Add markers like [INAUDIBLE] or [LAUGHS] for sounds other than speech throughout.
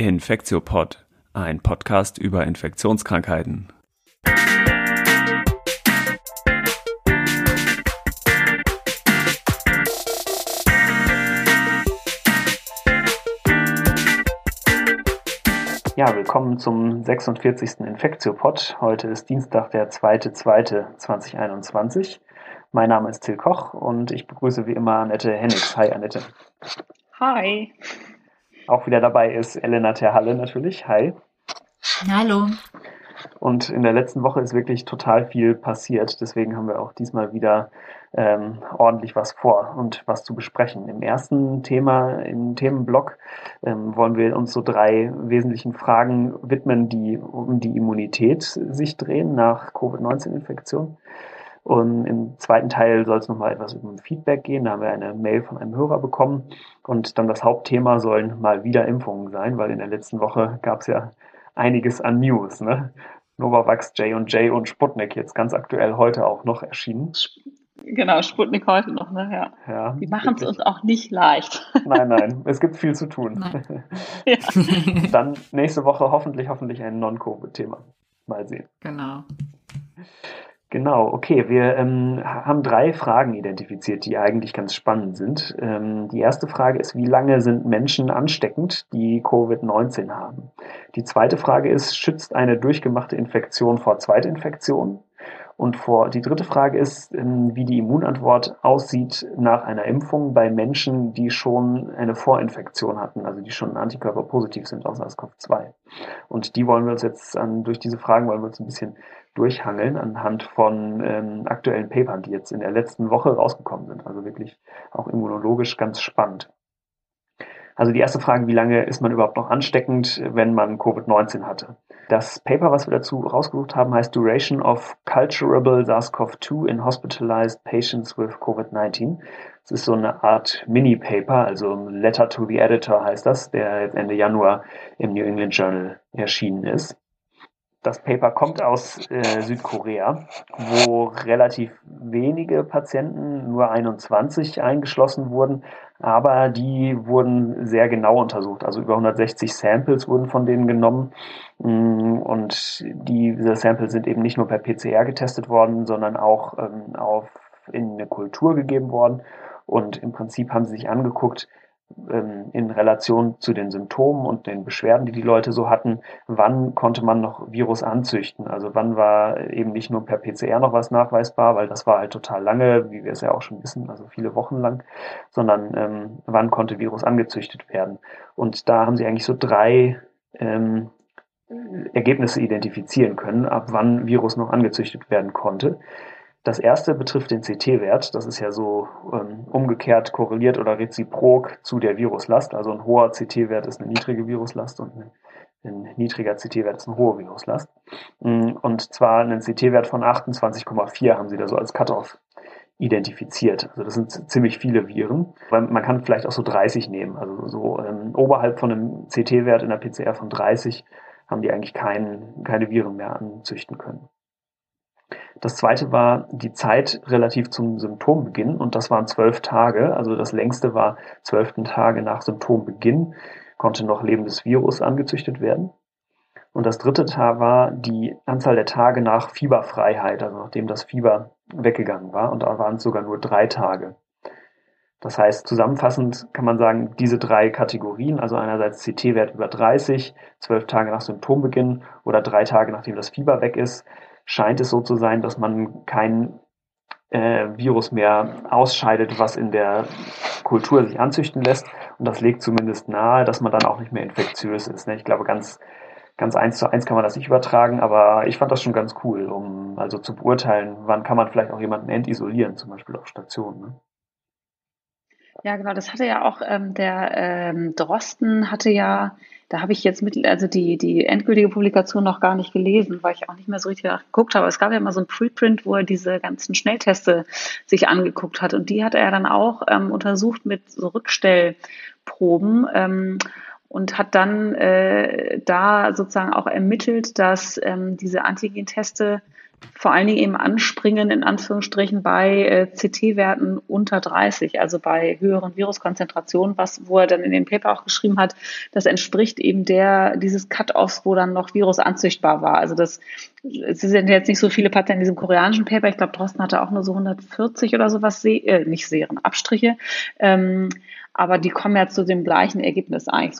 Infektiopod, ein Podcast über Infektionskrankheiten. Ja, willkommen zum 46. Infektiopod. Heute ist Dienstag, der 2.2.2021. Mein Name ist Till Koch und ich begrüße wie immer Annette Hennigs. Hi, Annette. Hi. Auch wieder dabei ist Elena Terhalle natürlich. Hi. Hallo. Und in der letzten Woche ist wirklich total viel passiert. Deswegen haben wir auch diesmal wieder ähm, ordentlich was vor und was zu besprechen. Im ersten Thema, im Themenblock, ähm, wollen wir uns so drei wesentlichen Fragen widmen, die um die Immunität sich drehen nach Covid-19-Infektion. Und im zweiten Teil soll es nochmal etwas über Feedback gehen. Da haben wir eine Mail von einem Hörer bekommen. Und dann das Hauptthema sollen mal wieder Impfungen sein, weil in der letzten Woche gab es ja einiges an News. Ne? Novavax, J&J und Sputnik jetzt ganz aktuell heute auch noch erschienen. Genau, Sputnik heute noch, ne? Ja. ja Die machen es uns auch nicht leicht. [LAUGHS] Nein, nein, es gibt viel zu tun. [LAUGHS] Ja. Dann nächste Woche hoffentlich, hoffentlich ein Non-Covid-Thema. Mal sehen. Genau. Genau, okay. Wir ähm, haben drei Fragen identifiziert, die eigentlich ganz spannend sind. Ähm, die erste Frage ist, wie lange sind Menschen ansteckend, die Covid-19 haben? Die zweite Frage ist, schützt eine durchgemachte Infektion vor Zweitinfektion? Und vor, die dritte Frage ist, ähm, wie die Immunantwort aussieht nach einer Impfung bei Menschen, die schon eine Vorinfektion hatten, also die schon antikörperpositiv sind aus SARS-CoV-2. Und die wollen wir uns jetzt an, durch diese Fragen wollen wir uns ein bisschen durchhangeln anhand von ähm, aktuellen Papern, die jetzt in der letzten Woche rausgekommen sind. Also wirklich auch immunologisch ganz spannend. Also die erste Frage, wie lange ist man überhaupt noch ansteckend, wenn man Covid-19 hatte? Das Paper, was wir dazu rausgesucht haben, heißt Duration of Culturable SARS-CoV-2 in Hospitalized Patients with COVID-19. Das ist so eine Art Mini-Paper, also Letter to the Editor heißt das, der jetzt Ende Januar im New England Journal erschienen ist. Das Paper kommt aus äh, Südkorea, wo relativ wenige Patienten, nur 21 eingeschlossen wurden, aber die wurden sehr genau untersucht. Also über 160 Samples wurden von denen genommen mm, und diese Samples sind eben nicht nur per PCR getestet worden, sondern auch ähm, auf, in eine Kultur gegeben worden. Und im Prinzip haben sie sich angeguckt, ähm, in Relation zu den Symptomen und den Beschwerden, die die Leute so hatten, wann konnte man noch Virus anzüchten? Also wann war eben nicht nur per PCR noch was nachweisbar, weil das war halt total lange, wie wir es ja auch schon wissen, also viele Wochen lang, sondern ähm, wann konnte Virus angezüchtet werden? Und da haben sie eigentlich so drei ähm, Ergebnisse identifizieren können, ab wann Virus noch angezüchtet werden konnte. Das erste betrifft den CT-Wert. Das ist ja so ähm, umgekehrt korreliert oder reziprok zu der Viruslast. Also ein hoher CT-Wert ist eine niedrige Viruslast und ein, ein niedriger CT-Wert ist eine hohe Viruslast. Mm, und zwar einen CT-Wert von 28,4 haben sie da so als Cutoff identifiziert. Also das sind ziemlich viele Viren. Man kann vielleicht auch so 30 nehmen. Also so ähm, oberhalb von einem CT-Wert in der PCR von 30 haben die eigentlich kein, keine Viren mehr anzüchten können. Das zweite war die Zeit relativ zum Symptombeginn und das waren zwölf Tage. Also das längste war zwölften Tage nach Symptombeginn, konnte noch lebendes Virus angezüchtet werden. Und das dritte war die Anzahl der Tage nach Fieberfreiheit, also nachdem das Fieber weggegangen war. Und da waren es sogar nur drei Tage. Das heißt, zusammenfassend kann man sagen, diese drei Kategorien, also einerseits CT-Wert über 30, zwölf Tage nach Symptombeginn oder drei Tage nachdem das Fieber weg ist, scheint es so zu sein, dass man kein äh, Virus mehr ausscheidet, was in der Kultur sich anzüchten lässt. Und das legt zumindest nahe, dass man dann auch nicht mehr infektiös ist. Ne? Ich glaube, ganz, ganz eins zu eins kann man das nicht übertragen, aber ich fand das schon ganz cool, um also zu beurteilen, wann kann man vielleicht auch jemanden entisolieren, zum Beispiel auf Stationen. Ne? Ja, genau, das hatte ja auch ähm, der ähm, Drosten hatte ja, da habe ich jetzt mit, also die, die endgültige Publikation noch gar nicht gelesen, weil ich auch nicht mehr so richtig geguckt habe. Es gab ja mal so ein Preprint, wo er diese ganzen Schnellteste sich angeguckt hat und die hat er dann auch ähm, untersucht mit so Rückstellproben. Ähm, und hat dann äh, da sozusagen auch ermittelt, dass ähm, diese Antigenteste vor allen Dingen eben anspringen, in Anführungsstrichen, bei äh, CT-Werten unter 30, also bei höheren Viruskonzentrationen, was, wo er dann in dem Paper auch geschrieben hat, das entspricht eben der, dieses Cut-Offs, wo dann noch Virus anzüchtbar war. Also das, es sind jetzt nicht so viele Patienten in diesem koreanischen Paper, ich glaube, Drosten hatte auch nur so 140 oder sowas, äh, nicht Serien, Abstriche, ähm, aber die kommen ja zu dem gleichen Ergebnis eigentlich.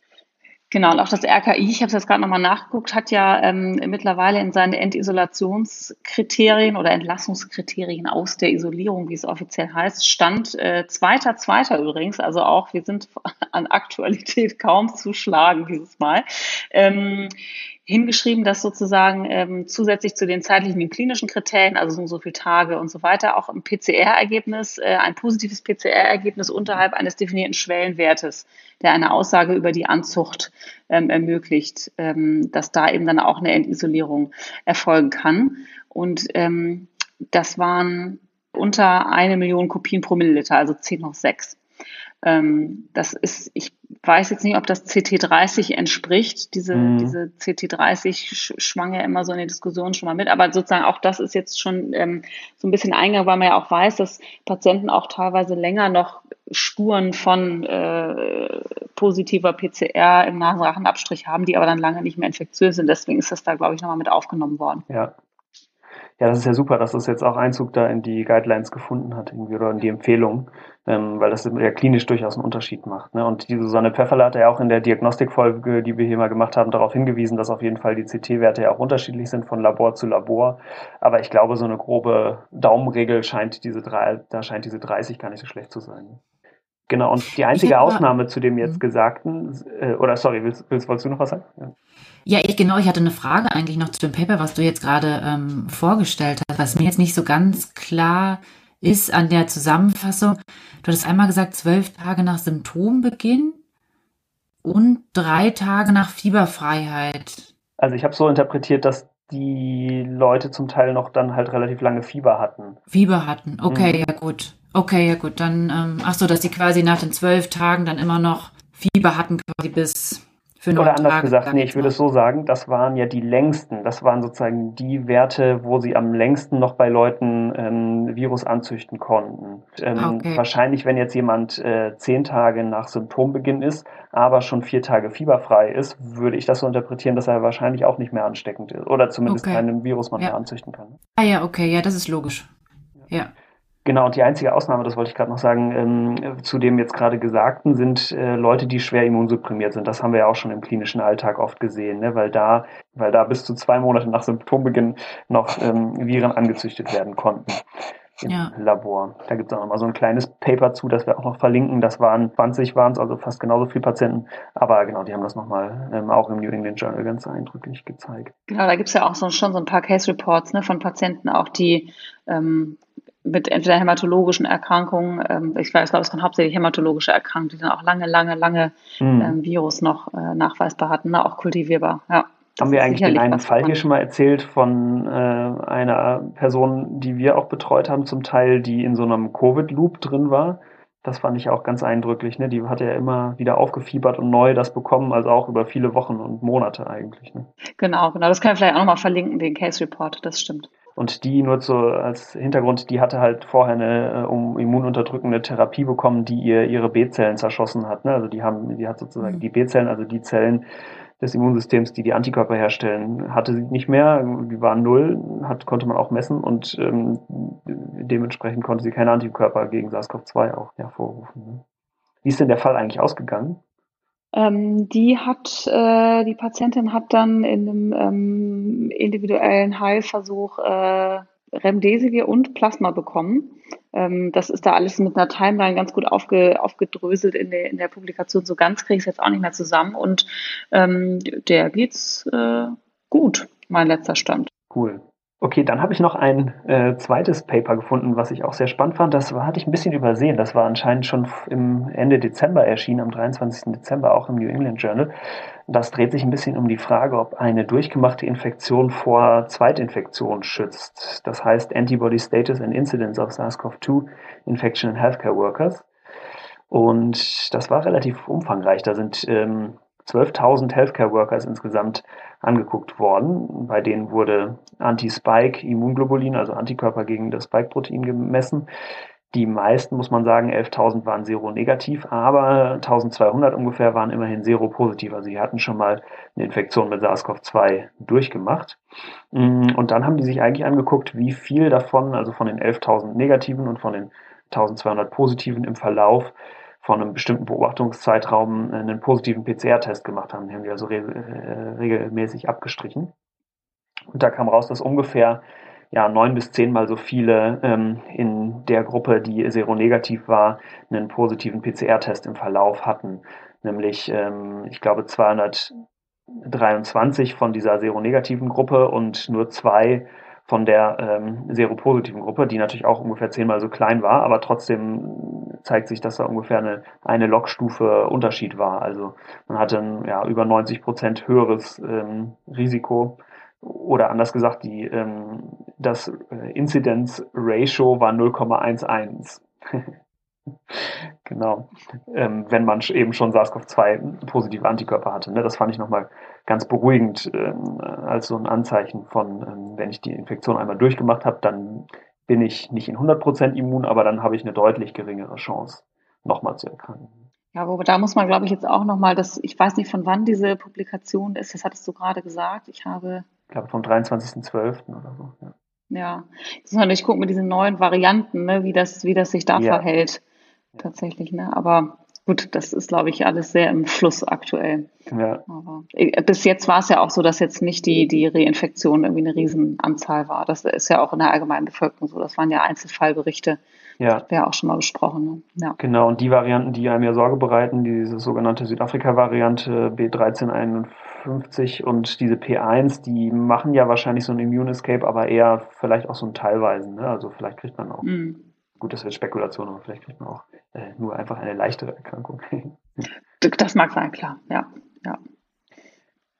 Genau, und auch das RKI, ich habe es jetzt gerade nochmal nachgeguckt, hat ja ähm, mittlerweile in seinen Endisolationskriterien oder Entlassungskriterien aus der Isolierung, wie es offiziell heißt, stand äh, zweiter, zweiter übrigens, also auch wir sind [LAUGHS] an Aktualität kaum zu schlagen dieses Mal. Ähm, hingeschrieben, dass sozusagen ähm, zusätzlich zu den zeitlichen und klinischen Kriterien, also so und so viele Tage und so weiter, auch ein PCR-Ergebnis, äh, ein positives PCR-Ergebnis unterhalb eines definierten Schwellenwertes, der eine Aussage über die Anzucht ähm, ermöglicht, ähm, dass da eben dann auch eine Endisolierung erfolgen kann. Und ähm, das waren unter eine Million Kopien pro Milliliter, also 10 hoch 6. Ähm, das ist, ich weiß jetzt nicht, ob das CT30 entspricht. Diese, mhm. diese CT30 schwang ja immer so in der Diskussion schon mal mit. Aber sozusagen auch das ist jetzt schon ähm, so ein bisschen eingegangen, weil man ja auch weiß, dass Patienten auch teilweise länger noch Spuren von äh, positiver PCR im Nasenrachenabstrich haben, die aber dann lange nicht mehr infektiös sind. Deswegen ist das da, glaube ich, nochmal mit aufgenommen worden. Ja. Ja, das ist ja super, dass das jetzt auch Einzug da in die Guidelines gefunden hat, irgendwie, oder in die Empfehlung, ähm, weil das ja klinisch durchaus einen Unterschied macht. Ne? Und die Susanne Pfefferle hat ja auch in der Diagnostikfolge, die wir hier mal gemacht haben, darauf hingewiesen, dass auf jeden Fall die CT-Werte ja auch unterschiedlich sind von Labor zu Labor. Aber ich glaube, so eine grobe Daumenregel scheint diese drei, da scheint diese 30 gar nicht so schlecht zu sein. Genau, und die einzige Ausnahme zu dem jetzt mhm. Gesagten, äh, oder sorry, willst, willst, wolltest du noch was sagen? Ja. Ja, ich genau, ich hatte eine Frage eigentlich noch zu dem Paper, was du jetzt gerade ähm, vorgestellt hast, was mir jetzt nicht so ganz klar ist an der Zusammenfassung. Du hattest einmal gesagt, zwölf Tage nach Symptombeginn und drei Tage nach Fieberfreiheit. Also ich habe so interpretiert, dass die Leute zum Teil noch dann halt relativ lange Fieber hatten. Fieber hatten, okay, mhm. ja gut. Okay, ja gut, dann, ähm, ach so, dass sie quasi nach den zwölf Tagen dann immer noch Fieber hatten, quasi bis für Oder anders Tage gesagt, nee, ich würde es so sagen, das waren ja die längsten, das waren sozusagen die Werte, wo sie am längsten noch bei Leuten ähm, Virus anzüchten konnten. Ähm, ah, okay. Wahrscheinlich, wenn jetzt jemand äh, zehn Tage nach Symptombeginn ist, aber schon vier Tage fieberfrei ist, würde ich das so interpretieren, dass er wahrscheinlich auch nicht mehr ansteckend ist. Oder zumindest okay. keinen Virus man ja. mehr anzüchten kann. Ah ja, okay, ja, das ist logisch. ja. ja. Genau, und die einzige Ausnahme, das wollte ich gerade noch sagen, ähm, zu dem jetzt gerade Gesagten, sind äh, Leute, die schwer immunsupprimiert sind. Das haben wir ja auch schon im klinischen Alltag oft gesehen, ne? weil, da, weil da bis zu zwei Monate nach Symptombeginn noch ähm, Viren angezüchtet werden konnten im ja. Labor. Da gibt es auch noch mal so ein kleines Paper zu, das wir auch noch verlinken. Das waren 20 waren es, also fast genauso viele Patienten. Aber genau, die haben das nochmal ähm, auch im New England Journal ganz eindrücklich gezeigt. Genau, da gibt es ja auch so, schon so ein paar Case Reports ne, von Patienten, auch die ähm, mit entweder hämatologischen Erkrankungen, ähm, ich glaube, es waren hauptsächlich hämatologische Erkrankungen, die dann auch lange, lange, lange mhm. ähm, Virus noch äh, nachweisbar hatten, ne? auch kultivierbar. Ja. Haben wir eigentlich den einen Fall hier schon mal erzählt von äh, einer Person, die wir auch betreut haben, zum Teil, die in so einem Covid-Loop drin war? Das fand ich auch ganz eindrücklich. Ne? Die hat ja immer wieder aufgefiebert und neu das bekommen, also auch über viele Wochen und Monate eigentlich. Ne? Genau, genau. Das kann ich vielleicht auch nochmal verlinken, den Case Report, das stimmt. Und die nur so als Hintergrund, die hatte halt vorher eine äh, um immununterdrückende Therapie bekommen, die ihr ihre B-Zellen zerschossen hat. Ne? Also die haben, die hat sozusagen mhm. die B-Zellen, also die Zellen des Immunsystems, die die Antikörper herstellen, hatte sie nicht mehr. Die waren null, hat, konnte man auch messen und ähm, dementsprechend konnte sie keine Antikörper gegen SARS-CoV-2 auch hervorrufen. Ne? Wie ist denn der Fall eigentlich ausgegangen? Ähm, die hat, äh, die Patientin hat dann in einem ähm, individuellen Heilversuch äh, Remdesivir und Plasma bekommen. Ähm, das ist da alles mit einer Timeline ganz gut aufge, aufgedröselt in der, in der Publikation. So ganz kriege ich es jetzt auch nicht mehr zusammen. Und ähm, der geht's äh, gut, mein letzter Stand. Cool. Okay, dann habe ich noch ein äh, zweites Paper gefunden, was ich auch sehr spannend fand. Das war, hatte ich ein bisschen übersehen. Das war anscheinend schon im Ende Dezember erschienen, am 23. Dezember, auch im New England Journal. Das dreht sich ein bisschen um die Frage, ob eine durchgemachte Infektion vor Zweitinfektion schützt. Das heißt Antibody Status and Incidence of SARS-CoV-2 Infection in Healthcare Workers. Und das war relativ umfangreich. Da sind ähm, 12.000 Healthcare Workers insgesamt angeguckt worden. Bei denen wurde Anti-Spike-Immunglobulin, also Antikörper gegen das Spike-Protein gemessen. Die meisten, muss man sagen, 11.000 waren seronegativ, aber 1.200 ungefähr waren immerhin seropositiv. Also sie hatten schon mal eine Infektion mit SARS-CoV-2 durchgemacht. Mm, und dann haben die sich eigentlich angeguckt, wie viel davon, also von den 11.000 negativen und von den 1.200 positiven im Verlauf von einem bestimmten Beobachtungszeitraum einen positiven PCR-Test gemacht haben. Die haben die also re äh, regelmäßig abgestrichen. Und da kam raus, dass ungefähr ja, neun bis zehnmal so viele ähm, in der Gruppe, die seronegativ war, einen positiven PCR-Test im Verlauf hatten. Nämlich, ähm, ich glaube, 223 von dieser seronegativen Gruppe und nur zwei von der ähm, seropositiven Gruppe, die natürlich auch ungefähr zehnmal so klein war, aber trotzdem zeigt sich, dass da ungefähr eine, eine Logstufe Unterschied war. Also man hatte ein ja, über 90 Prozent höheres ähm, Risiko oder anders gesagt, die, ähm, das äh, Incidence Ratio war 0,11. [LAUGHS] [LAUGHS] genau. Ähm, wenn man eben schon SARS-CoV-2 positive Antikörper hatte. Ne? Das fand ich nochmal ganz beruhigend ähm, als so ein Anzeichen von, ähm, wenn ich die Infektion einmal durchgemacht habe, dann bin ich nicht in 100% immun, aber dann habe ich eine deutlich geringere Chance, nochmal zu erkranken. Ja, wo da muss man, glaube ich, jetzt auch nochmal, das, ich weiß nicht, von wann diese Publikation ist, das hattest du gerade gesagt. Ich habe ich glaube vom 23.12. oder so. Ja. Ja, das ist natürlich gucken mit diesen neuen Varianten, ne, wie das, wie das sich da ja. verhält. Tatsächlich, ne? Aber gut, das ist, glaube ich, alles sehr im Fluss aktuell. Ja. Aber äh, bis jetzt war es ja auch so, dass jetzt nicht die, die Reinfektion irgendwie eine Riesenanzahl war. Das ist ja auch in der allgemeinen Bevölkerung so. Das waren ja Einzelfallberichte. Ja. Das wäre auch schon mal besprochen. Ne? Ja. Genau, und die Varianten, die einem ja Sorge bereiten, diese sogenannte Südafrika-Variante B1351, 50 und diese P1, die machen ja wahrscheinlich so ein Immune Escape, aber eher vielleicht auch so ein teilweisen. Ne? Also vielleicht kriegt man auch, mhm. gut, das wird Spekulation, aber vielleicht kriegt man auch äh, nur einfach eine leichtere Erkrankung. das mag sein, klar, ja. ja.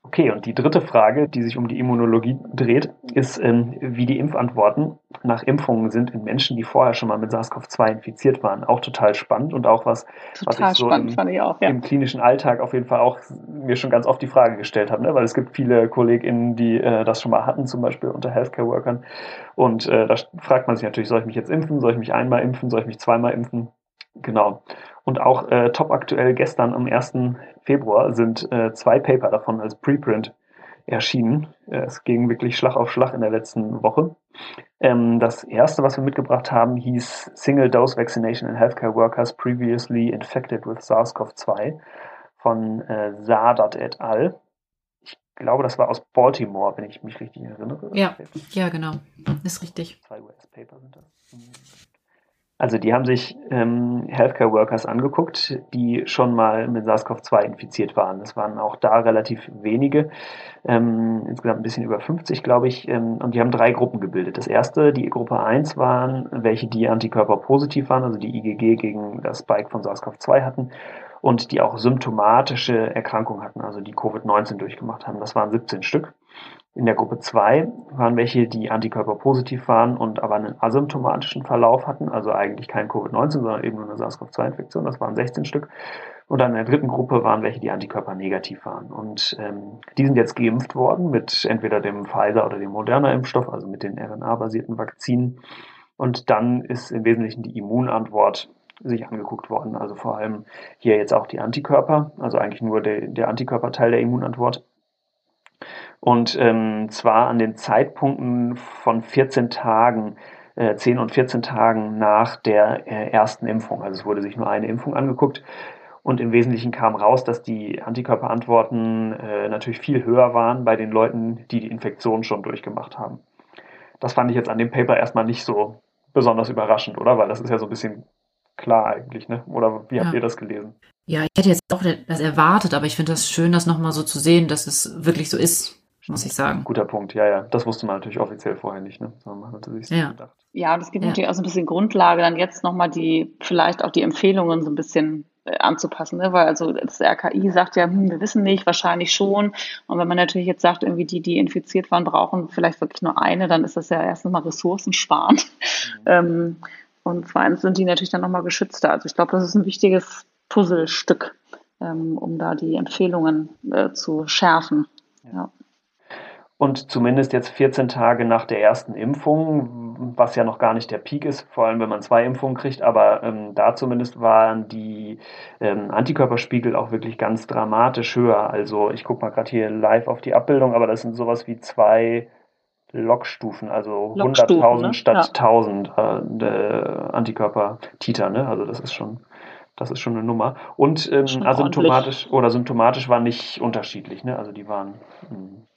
Okay, und die dritte Frage, die sich um die Immunologie dreht, ist, ähm, wie die Impfantworten nach Impfungen sind in Menschen, die vorher schon mal mit SARS-CoV-2 infiziert waren. Auch total spannend und auch was, total was ich so spannend, im, ich auch, ja. im, klinischen Alltag auf jeden Fall auch mir schon ganz oft die Frage gestellt habe, ne? weil es gibt viele KollegInnen, die äh, das schon mal hatten, zum Beispiel unter Healthcare-Workern. Und äh, da fragt man sich natürlich, soll ich mich jetzt impfen? Soll ich mich einmal impfen? Soll ich mich zweimal impfen? Genau. Und auch äh, top aktuell gestern am 1. Februar sind äh, zwei Paper davon als Preprint erschienen. Äh, es ging wirklich Schlag auf Schlag in der letzten Woche. Ähm, das erste, was wir mitgebracht haben, hieß Single Dose Vaccination in Healthcare Workers Previously Infected with SARS-CoV-2 von äh, Sadat et al. Ich glaube, das war aus Baltimore, wenn ich mich richtig erinnere. Ja, ja genau. Ist richtig. Zwei US-Paper sind das. Also die haben sich ähm, Healthcare Workers angeguckt, die schon mal mit SARS-CoV-2 infiziert waren. Das waren auch da relativ wenige, ähm, insgesamt ein bisschen über 50, glaube ich. Ähm, und die haben drei Gruppen gebildet. Das erste, die Gruppe 1 waren welche, die Antikörper positiv waren, also die IgG gegen das Spike von SARS-CoV-2 hatten und die auch symptomatische Erkrankungen hatten, also die Covid-19 durchgemacht haben. Das waren 17 Stück. In der Gruppe 2 waren welche, die Antikörper positiv waren und aber einen asymptomatischen Verlauf hatten, also eigentlich kein Covid-19, sondern eben nur eine SARS-CoV-2-Infektion. Das waren 16 Stück. Und dann in der dritten Gruppe waren welche, die Antikörper negativ waren. Und ähm, die sind jetzt geimpft worden mit entweder dem Pfizer oder dem Moderna-Impfstoff, also mit den RNA-basierten Vakzinen. Und dann ist im Wesentlichen die Immunantwort sich angeguckt worden. Also vor allem hier jetzt auch die Antikörper, also eigentlich nur der, der Antikörperteil der Immunantwort. Und ähm, zwar an den Zeitpunkten von 14 Tagen, äh, 10 und 14 Tagen nach der äh, ersten Impfung. Also es wurde sich nur eine Impfung angeguckt. Und im Wesentlichen kam raus, dass die Antikörperantworten äh, natürlich viel höher waren bei den Leuten, die die Infektion schon durchgemacht haben. Das fand ich jetzt an dem Paper erstmal nicht so besonders überraschend, oder? Weil das ist ja so ein bisschen klar eigentlich, ne? Oder wie habt ja. ihr das gelesen? Ja, ich hätte jetzt auch das erwartet, aber ich finde das schön, das nochmal so zu sehen, dass es wirklich so ist muss ich sagen. Guter Punkt, ja, ja. Das wusste man natürlich offiziell vorher nicht, ne? Sondern man hatte sich so ja. gedacht. Ja, und es gibt ja. natürlich auch so ein bisschen Grundlage, dann jetzt nochmal die, vielleicht auch die Empfehlungen so ein bisschen äh, anzupassen, ne? weil also das RKI sagt ja, hm, wir wissen nicht, wahrscheinlich schon. Und wenn man natürlich jetzt sagt, irgendwie die, die infiziert waren, brauchen vielleicht wirklich nur eine, dann ist das ja erstens mal Ressourcen sparen. Mhm. [LAUGHS] Ähm, und zweitens sind die natürlich dann nochmal geschützter. Also ich glaube, das ist ein wichtiges Puzzlestück, ähm, um da die Empfehlungen äh, zu schärfen. Ja. Und zumindest jetzt 14 Tage nach der ersten Impfung, was ja noch gar nicht der Peak ist, vor allem wenn man zwei Impfungen kriegt, aber ähm, da zumindest waren die ähm, Antikörperspiegel auch wirklich ganz dramatisch höher. Also ich gucke mal gerade hier live auf die Abbildung, aber das sind sowas wie zwei Logstufen, also 100.000 ne? statt ja. 1000 äh, Antikörper-Titer. Ne? Also das ist schon das ist schon eine Nummer. Und ähm, asymptomatisch oder symptomatisch war nicht unterschiedlich. Ne? Also die waren mh,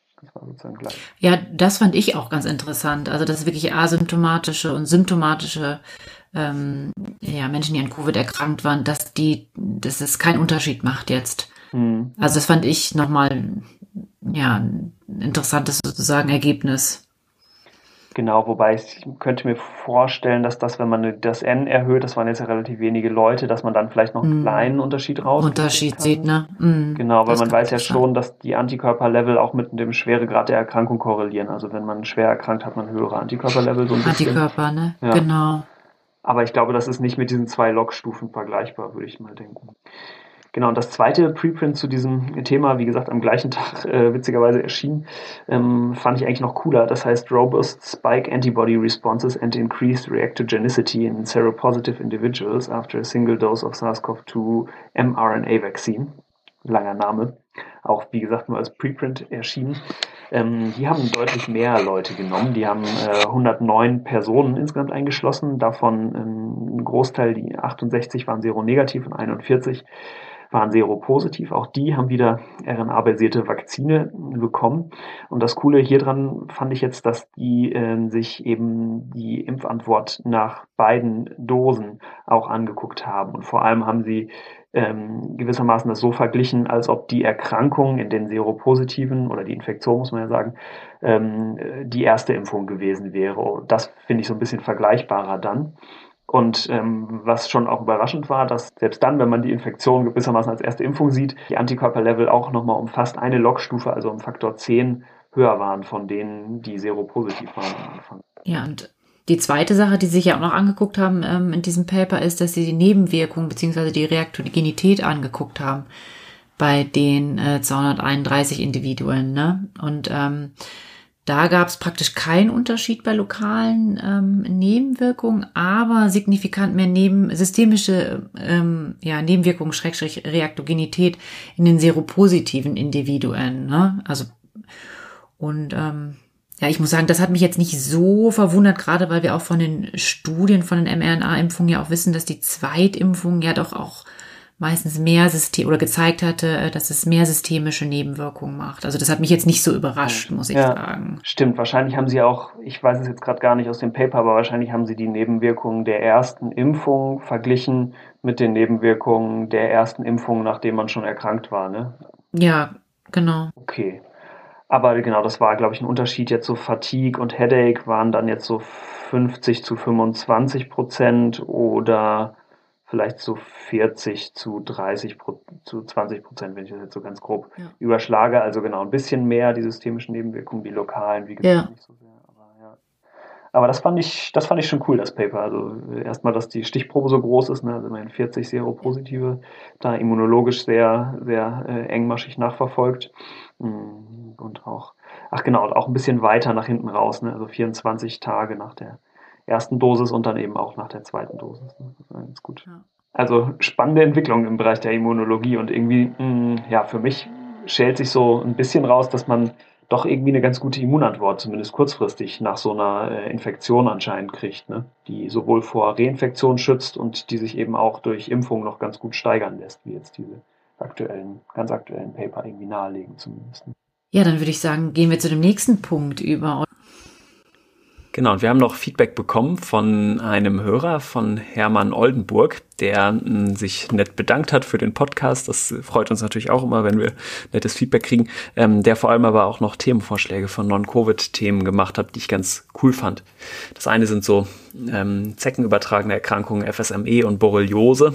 Ja, das fand ich auch ganz interessant. Also, dass wirklich asymptomatische und symptomatische ähm, ja, Menschen, die an Covid erkrankt waren, dass die, dass es keinen Unterschied macht jetzt. Hm. Also, das fand ich nochmal, ja, ein interessantes sozusagen Ergebnis. Genau, wobei ich könnte mir vorstellen, dass das, wenn man das N erhöht, das waren jetzt ja relativ wenige Leute, dass man dann vielleicht noch einen mm. kleinen Unterschied raus. Unterschied sieht, ne? Mm. Genau, weil das man weiß ja sein. schon, dass die Antikörperlevel auch mit dem Schweregrad der Erkrankung korrelieren. Also wenn man schwer erkrankt, hat man höhere Antikörperlevel. So ein Antikörper, ne? Ja. Genau. Aber ich glaube, das ist nicht mit diesen zwei Logstufen vergleichbar, würde ich mal denken. Genau, und das zweite Preprint zu diesem Thema, wie gesagt, am gleichen Tag äh, witzigerweise erschien, ähm, fand ich eigentlich noch cooler. Das heißt Robust Spike Antibody Responses and Increased Reactogenicity in Seropositive Individuals after a single dose of SARS-CoV-2 mRNA Vaccine. Langer Name. Auch, wie gesagt, nur als Preprint erschienen. Ähm, die haben deutlich mehr Leute genommen. Die haben äh, 109 Personen insgesamt eingeschlossen. Davon ähm, ein Großteil, die 68 waren seronegativ und 41 waren seropositiv. Auch die haben wieder RNA-basierte Vakzine bekommen. Und das Coole hier dran fand ich jetzt, dass die äh, sich eben die Impfantwort nach beiden Dosen auch angeguckt haben. Und vor allem haben sie ähm, gewissermaßen das so verglichen, als ob die Erkrankung in den Seropositiven oder die Infektion, muss man ja sagen, ähm, die erste Impfung gewesen wäre. Das finde ich so ein bisschen vergleichbarer dann. Und ähm, was schon auch überraschend war, dass selbst dann, wenn man die Infektion gewissermaßen als erste Impfung sieht, die Antikörperlevel auch nochmal um fast eine Logstufe, also um Faktor 10 höher waren von denen, die seropositiv waren am Anfang. Ja, und die zweite Sache, die Sie sich ja auch noch angeguckt haben ähm, in diesem Paper, ist, dass Sie die Nebenwirkungen bzw. die Reaktogenität angeguckt haben bei den äh, 231 Individuen. Ne? Und ähm, da gab es praktisch keinen Unterschied bei lokalen ähm, Nebenwirkungen, aber signifikant mehr neben, systemische ähm, ja, Nebenwirkungen, Schrägstrich Reaktogenität in den seropositiven Individuen. Ne? Also und ähm, ja, ich muss sagen, das hat mich jetzt nicht so verwundert, gerade weil wir auch von den Studien von den mRNA-Impfungen ja auch wissen, dass die Zweitimpfung ja doch auch meistens mehr System oder gezeigt hatte, äh, dass es mehr systemische Nebenwirkungen macht. Also das hat mich jetzt nicht so überrascht, muss ich ja, sagen. Stimmt, wahrscheinlich haben sie auch, ich weiß es jetzt gerade gar nicht aus dem Paper, aber wahrscheinlich haben sie die Nebenwirkungen der ersten Impfung verglichen mit den Nebenwirkungen der ersten Impfung, nachdem man schon erkrankt war, ne? Ja, genau. Okay. Aber genau, das war, glaube ich, ein Unterschied jetzt so Fatigue und Headache waren dann jetzt so 50 zu 25 Prozent oder vielleicht so 40 zu 30 zu 20 Prozent, wenn ich das jetzt so ganz grob ja. überschlage. Also genau ein bisschen mehr die systemischen Nebenwirkungen, die lokalen, wie gesagt, ja. nicht so sehr. Aber, ja. aber das fand ich, das fand ich schon cool, das Paper. Also erstmal, dass die Stichprobe so groß ist, ne? also immerhin 40 Seropositive, da immunologisch sehr, sehr äh, engmaschig nachverfolgt. Mm, und auch, ach genau, auch ein bisschen weiter nach hinten raus, ne? also 24 Tage nach der ersten Dosis und dann eben auch nach der zweiten Dosis. Ne? Das war ganz gut. Ja. Also spannende Entwicklung im Bereich der Immunologie und irgendwie, mh, mm, ja, für mich schält sich so ein bisschen raus, dass man doch irgendwie eine ganz gute Immunantwort, zumindest kurzfristig, nach so einer äh, Infektion anscheinend kriegt, ne? die sowohl vor Reinfektion schützt und die sich eben auch durch Impfung noch ganz gut steigern lässt, wie jetzt diese aktuellen, ganz aktuellen Paper irgendwie nahelegen zumindest. Ja, dann würde ich sagen, gehen wir zu dem nächsten Punkt über. Genau, und wir haben noch Feedback bekommen von einem Hörer, von Hermann Oldenburg, der m, sich nett bedankt hat für den Podcast. Das freut uns natürlich auch immer, wenn wir nettes Feedback kriegen. Ähm, der vor allem aber auch noch Themenvorschläge von Non-Covid-Themen gemacht hat, die ich ganz cool fand. Das eine sind so ähm, zeckenübertragene Erkrankungen, FSME und Borreliose.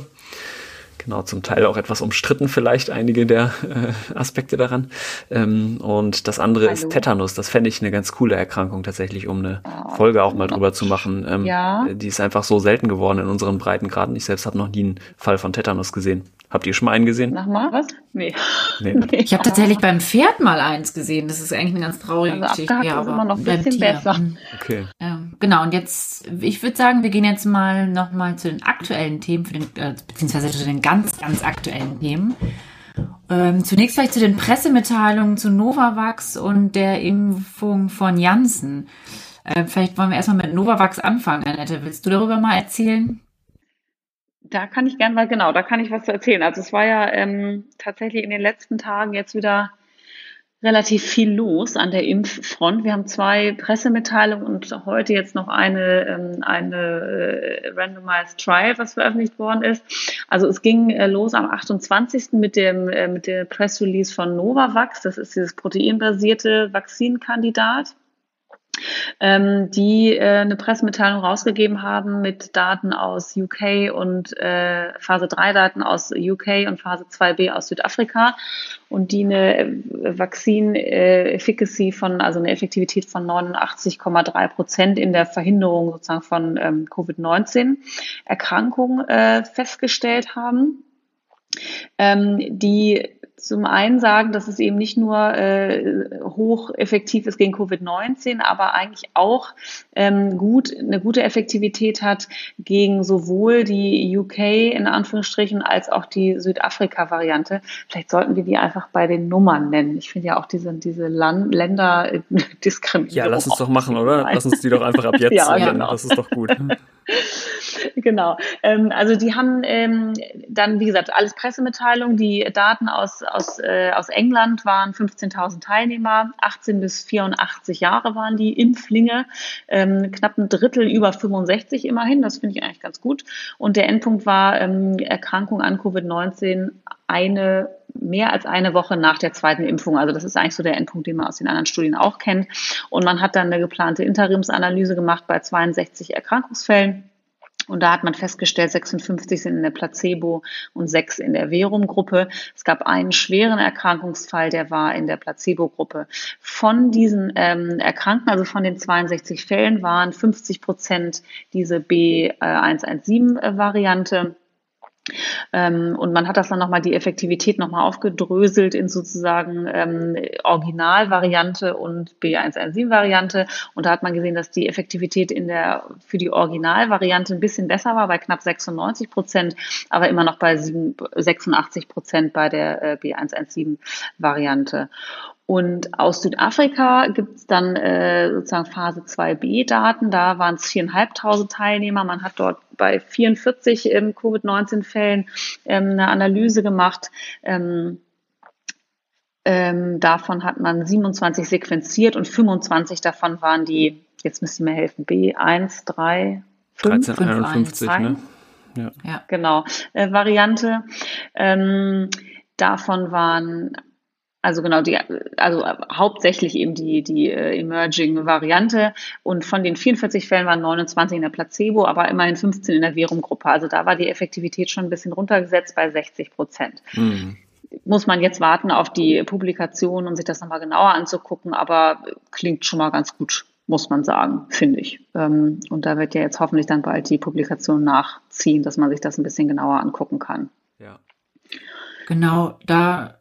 Genau, zum Teil auch etwas umstritten vielleicht einige der äh, Aspekte daran. Ähm, und das andere Hallo. ist Tetanus. Das fände ich eine ganz coole Erkrankung tatsächlich, um eine oh, Folge auch mal drüber zu machen. Ähm, ja. Die ist einfach so selten geworden in unseren Breitengraden. Ich selbst habe noch nie einen Fall von Tetanus gesehen. Habt ihr schon mal einen gesehen? Sag mal, was? Nee. nee. [LAUGHS] Ich habe tatsächlich beim Pferd mal eins gesehen. Das ist eigentlich eine ganz traurige also Geschichte. Ja, ist immer noch ein bisschen besser. Okay. Ja, genau, und jetzt, ich würde sagen, wir gehen jetzt mal nochmal zu den aktuellen Themen, für den, äh, beziehungsweise zu den ganz, ganz aktuellen Themen. Ähm, zunächst vielleicht zu den Pressemitteilungen zu Novavax und der Impfung von Janssen. Äh, vielleicht wollen wir erstmal mit Novavax anfangen, Annette. Willst du darüber mal erzählen? Da kann ich gerne mal, genau, da kann ich was zu erzählen. Also es war ja ähm, tatsächlich in den letzten Tagen jetzt wieder relativ viel los an der Impffront. Wir haben zwei Pressemitteilungen und heute jetzt noch eine, ähm, eine äh, Randomized Trial, was veröffentlicht worden ist. Also es ging äh, los am 28. mit dem äh, mit der Press Release von Novavax. Das ist dieses proteinbasierte Vakzinkandidat ähm, die äh, eine Pressemitteilung rausgegeben haben mit Daten aus UK und äh, Phase 3 Daten aus UK und Phase 2b aus Südafrika und die eine äh, Vaccine-Efficacy von, also eine Effektivität von 89,3 Prozent in der Verhinderung sozusagen von ähm, Covid-19-Erkrankungen äh, festgestellt haben. Ähm, die zum einen sagen, dass es eben nicht nur äh, hocheffektiv ist gegen Covid-19, aber eigentlich auch ähm, gut, eine gute Effektivität hat gegen sowohl die UK in Anführungsstrichen als auch die Südafrika-Variante. Vielleicht sollten wir die einfach bei den Nummern nennen. Ich finde ja auch diese, diese Land Länder [LAUGHS] diskriminieren. Ja, lass uns doch machen, oder? Lass uns die doch einfach ab [LAUGHS] jetzt ja, nennen. Genau. Das ist doch gut. [LAUGHS] genau. Ähm, also die haben ähm, dann, wie gesagt, alles Pressemitteilungen. Die Daten aus, aus, äh, aus England waren 15.000 Teilnehmer, 18 bis 84 Jahre waren die Impflinge, ähm, knapp ein Drittel über 65 immerhin. Das finde ich eigentlich ganz gut. Und der Endpunkt war ähm, Erkrankung an Covid-19 eine mehr als eine Woche nach der zweiten Impfung. Also das ist eigentlich so der Endpunkt, den man aus den anderen Studien auch kennt. Und man hat dann eine geplante Interimsanalyse gemacht bei 62 Erkrankungsfällen. Und da hat man festgestellt, 56 sind in der Placebo- und sechs in der Verum-Gruppe. Es gab einen schweren Erkrankungsfall, der war in der Placebo-Gruppe. Von diesen ähm, Erkrankten, also von den 62 Fällen, waren 50 Prozent diese B117-Variante. Ähm, und man hat das dann nochmal die Effektivität nochmal aufgedröselt in sozusagen ähm, Originalvariante und B117-Variante. Und da hat man gesehen, dass die Effektivität in der, für die Originalvariante ein bisschen besser war, bei knapp 96 Prozent, aber immer noch bei 7, 86 Prozent bei der äh, B117-Variante. Und aus Südafrika gibt es dann äh, sozusagen Phase 2b-Daten. Da waren es 4.500 Teilnehmer. Man hat dort bei 44 ähm, Covid-19-Fällen ähm, eine Analyse gemacht. Ähm, ähm, davon hat man 27 sequenziert und 25 davon waren die, jetzt müsst ihr mir helfen, B1, 3, 5, 1351, 5, 1, ne? Ja. ja, genau. Äh, Variante. Ähm, davon waren also genau, die, also hauptsächlich eben die, die äh, Emerging-Variante. Und von den 44 Fällen waren 29 in der Placebo, aber immerhin 15 in der Verum-Gruppe. Also da war die Effektivität schon ein bisschen runtergesetzt bei 60 Prozent. Mhm. Muss man jetzt warten auf die Publikation und sich das nochmal genauer anzugucken, aber klingt schon mal ganz gut, muss man sagen, finde ich. Ähm, und da wird ja jetzt hoffentlich dann bald die Publikation nachziehen, dass man sich das ein bisschen genauer angucken kann. Ja. Genau, da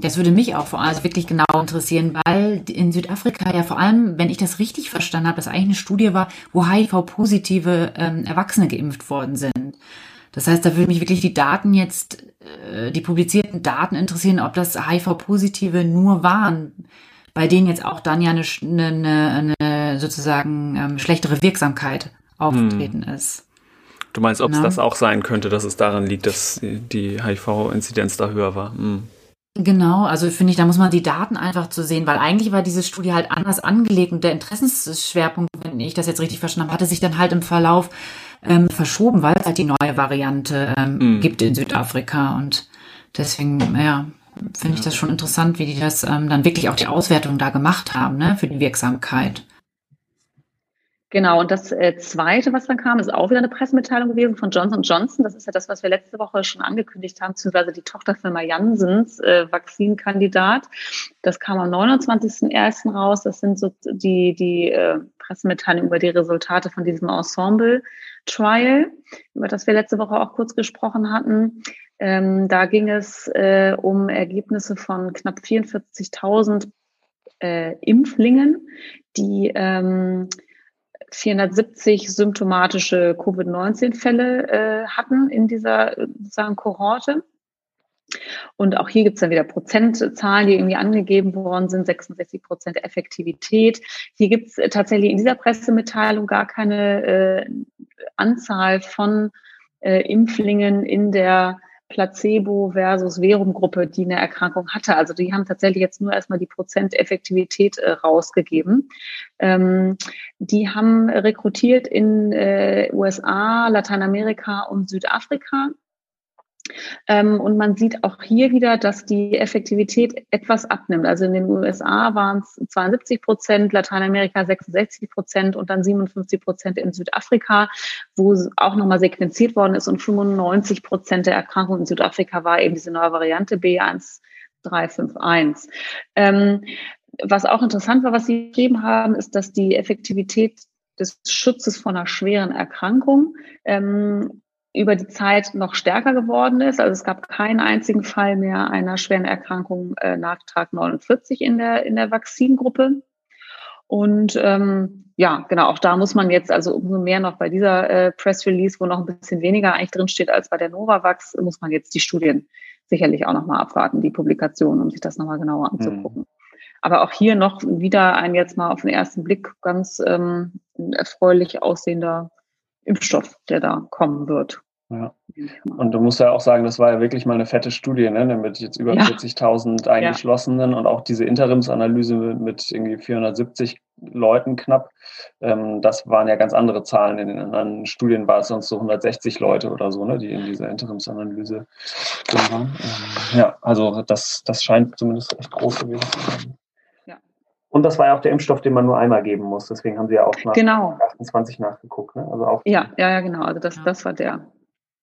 das würde mich auch vor allem also wirklich genau interessieren, weil in Südafrika ja vor allem, wenn ich das richtig verstanden habe, das eigentlich eine Studie war, wo HIV-positive ähm, Erwachsene geimpft worden sind. Das heißt, da würde mich wirklich die Daten jetzt, äh, die publizierten Daten interessieren, ob das HIV-positive nur waren, bei denen jetzt auch dann ja eine, eine, eine sozusagen ähm, schlechtere Wirksamkeit aufgetreten hm. ist. Du meinst, ob es das auch sein könnte, dass es daran liegt, dass die HIV-Inzidenz da höher war? Hm. Genau, also finde ich, da muss man die Daten einfach zu sehen, weil eigentlich war diese Studie halt anders angelegt und der Interessensschwerpunkt, wenn ich das jetzt richtig verstanden habe, hatte sich dann halt im Verlauf ähm, verschoben, weil es halt die neue Variante ähm, mm. gibt in Südafrika und deswegen, ja, finde ich das schon interessant, wie die das ähm, dann wirklich auch die Auswertung da gemacht haben, ne, für die Wirksamkeit. Genau, und das äh, Zweite, was dann kam, ist auch wieder eine Pressemitteilung gewesen von Johnson Johnson. Das ist ja das, was wir letzte Woche schon angekündigt haben, beziehungsweise die Tochterfirma Janssens äh, Vakzinkandidat. Das kam am 29.01. raus. Das sind so die, die äh, Pressemitteilungen über die Resultate von diesem Ensemble-Trial, über das wir letzte Woche auch kurz gesprochen hatten. Ähm, da ging es äh, um Ergebnisse von knapp 44.000 äh, Impflingen, die ähm, 470 symptomatische Covid-19-Fälle äh, hatten in dieser sozusagen Kohorte. Und auch hier gibt es dann wieder Prozentzahlen, die irgendwie angegeben worden sind, 66 Prozent Effektivität. Hier gibt es tatsächlich in dieser Pressemitteilung gar keine äh, Anzahl von äh, Impflingen in der Placebo versus Verum-Gruppe, die eine Erkrankung hatte. Also die haben tatsächlich jetzt nur erstmal die Prozenteffektivität äh, rausgegeben. Ähm, die haben rekrutiert in äh, USA, Lateinamerika und Südafrika und man sieht auch hier wieder, dass die Effektivität etwas abnimmt. Also in den USA waren es 72 Prozent, Lateinamerika 66 Prozent und dann 57 Prozent in Südafrika, wo auch nochmal sequenziert worden ist und 95 Prozent der Erkrankungen in Südafrika war eben diese neue Variante B1351. Ähm, was auch interessant war, was Sie geschrieben haben, ist, dass die Effektivität des Schutzes vor einer schweren Erkrankung ähm, über die Zeit noch stärker geworden ist. Also es gab keinen einzigen Fall mehr einer schweren Erkrankung äh, nach Tag 49 in der, in der Vakzingruppe. Und ähm, ja, genau, auch da muss man jetzt also umso mehr noch bei dieser äh, Press Release, wo noch ein bisschen weniger eigentlich drinsteht als bei der Novavax, muss man jetzt die Studien sicherlich auch nochmal abwarten, die Publikationen, um sich das nochmal genauer anzugucken. Mhm. Aber auch hier noch wieder ein jetzt mal auf den ersten Blick ganz ähm, erfreulich aussehender Impfstoff, der da kommen wird. Ja. Und du musst ja auch sagen, das war ja wirklich mal eine fette Studie, ne? mit jetzt über ja. 40.000 Eingeschlossenen ja. und auch diese Interimsanalyse mit, irgendwie 470 Leuten knapp. Ähm, das waren ja ganz andere Zahlen. In den anderen Studien war es sonst so 160 Leute oder so, ne? die in dieser Interimsanalyse drin waren. Ähm, ja, also das, das scheint zumindest echt groß gewesen zu sein. Und das war ja auch der Impfstoff, den man nur einmal geben muss. Deswegen haben sie ja auch nach genau. 28 nachgeguckt. Ne? Also auch ja, ja, ja, genau. Also das, das war der.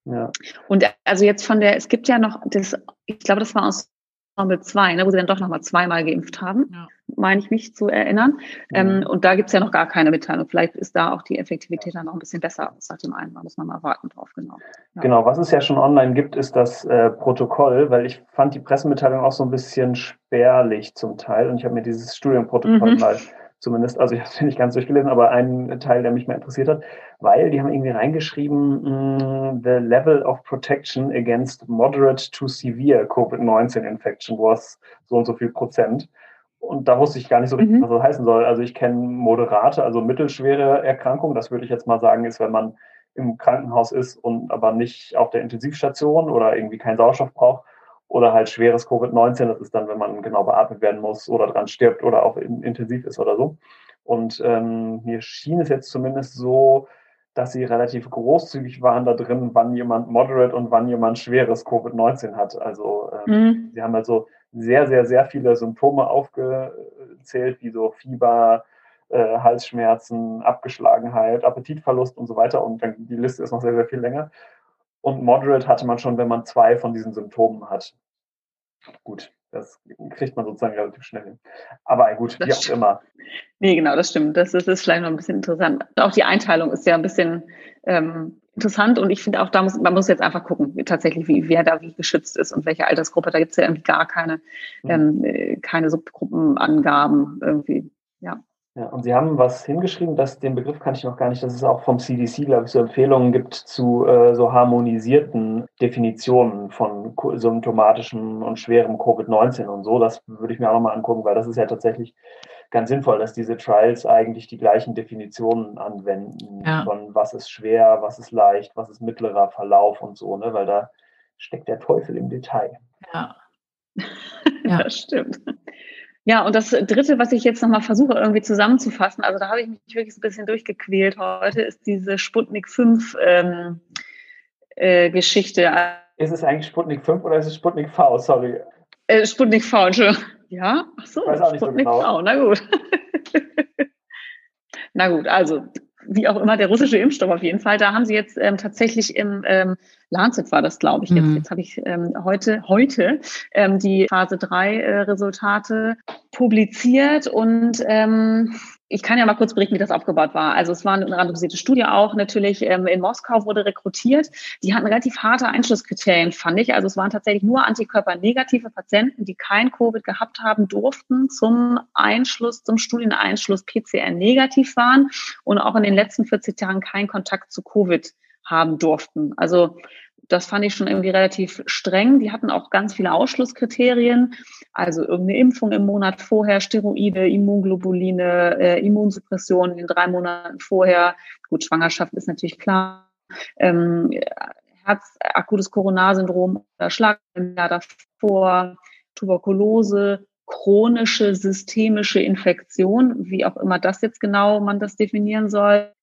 Ja. Und also jetzt von der, es gibt ja noch das, ich glaube, das war aus Ensemble 2, ne, wo sie dann doch nochmal zweimal geimpft haben, ja. meine ich mich zu erinnern. Ja. Ähm, und da gibt es ja noch gar keine Mitteilung. Vielleicht ist da auch die Effektivität dann noch ein bisschen besser als nach dem einen. Da muss man mal warten drauf, genau. Ja. Genau, was es ja schon online gibt, ist das äh, Protokoll, weil ich fand die Pressemitteilung auch so ein bisschen spärlich zum Teil. Und ich habe mir dieses Studienprotokoll mhm. mal zumindest, also ich habe es nicht ganz durchgelesen, aber ein Teil, der mich mehr interessiert hat, weil die haben irgendwie reingeschrieben, mm, the level of protection against moderate to severe COVID-19 infection was so und so viel Prozent. Und da wusste ich gar nicht so richtig, mhm. was das heißen soll. Also ich kenne moderate, also mittelschwere Erkrankungen. Das würde ich jetzt mal sagen, ist, wenn man im Krankenhaus ist und aber nicht auf der Intensivstation oder irgendwie keinen Sauerstoff braucht oder halt schweres Covid-19. Das ist dann, wenn man genau beatmet werden muss oder dran stirbt oder auch intensiv ist oder so. Und ähm, mir schien es jetzt zumindest so, dass sie relativ großzügig waren da drin, wann jemand moderate und wann jemand schweres Covid-19 hat. Also ähm, mhm. sie haben also sehr, sehr, sehr viele Symptome aufgezählt, wie so Fieber, äh, Halsschmerzen, Abgeschlagenheit, Appetitverlust und so weiter. Und dann, die Liste ist noch sehr, sehr viel länger. Und Moderate hatte man schon, wenn man zwei von diesen Symptomen hat. Gut, das kriegt man sozusagen relativ schnell hin. Aber gut, das wie auch immer. Nee, genau, das stimmt. Das, das ist vielleicht noch ein bisschen interessant. Auch die Einteilung ist ja ein bisschen ähm, interessant und ich finde auch, da muss man muss jetzt einfach gucken, wie, tatsächlich, wie wer da wie geschützt ist und welche Altersgruppe. Da gibt es ja irgendwie gar keine, mhm. ähm, äh, keine Subgruppenangaben irgendwie. Ja. Ja, und Sie haben was hingeschrieben, dass den Begriff kannte ich noch gar nicht, dass es auch vom CDC, glaube ich, so Empfehlungen gibt zu äh, so harmonisierten Definitionen von symptomatischem und schwerem Covid-19 und so. Das würde ich mir auch nochmal angucken, weil das ist ja tatsächlich ganz sinnvoll, dass diese Trials eigentlich die gleichen Definitionen anwenden ja. von was ist schwer, was ist leicht, was ist mittlerer Verlauf und so, ne? weil da steckt der Teufel im Detail. Ja. [LAUGHS] ja. das stimmt. Ja, und das Dritte, was ich jetzt nochmal versuche irgendwie zusammenzufassen, also da habe ich mich wirklich ein bisschen durchgequält heute, ist diese Sputnik 5 ähm, äh, Geschichte. Ist es eigentlich Sputnik 5 oder ist es Sputnik V? Sorry. Äh, Sputnik V, Entschuldigung. Ja, ach so, Sputnik so genau. V, na gut. [LAUGHS] na gut, also wie auch immer, der russische Impfstoff auf jeden Fall. Da haben sie jetzt ähm, tatsächlich im ähm, Lancet war das, glaube ich, jetzt. Mhm. Jetzt habe ich ähm, heute, heute ähm, die Phase 3 äh, Resultate publiziert und ähm, ich kann ja mal kurz berichten, wie das aufgebaut war. Also es war eine randomisierte Studie auch natürlich. Ähm, in Moskau wurde rekrutiert. Die hatten relativ harte Einschlusskriterien, fand ich. Also es waren tatsächlich nur antikörpernegative Patienten, die kein Covid gehabt haben, durften zum Einschluss, zum Studieneinschluss PCR negativ waren und auch in den letzten 40 Jahren keinen Kontakt zu Covid haben durften. Also das fand ich schon irgendwie relativ streng. Die hatten auch ganz viele Ausschlusskriterien, also irgendeine Impfung im Monat vorher, Steroide, Immunglobuline, äh, Immunsuppression in drei Monaten vorher. Gut, Schwangerschaft ist natürlich klar. Ähm, Herz, akutes Coronarsyndrom, Schlag im Jahr davor, Tuberkulose, chronische systemische Infektion, wie auch immer das jetzt genau man das definieren soll,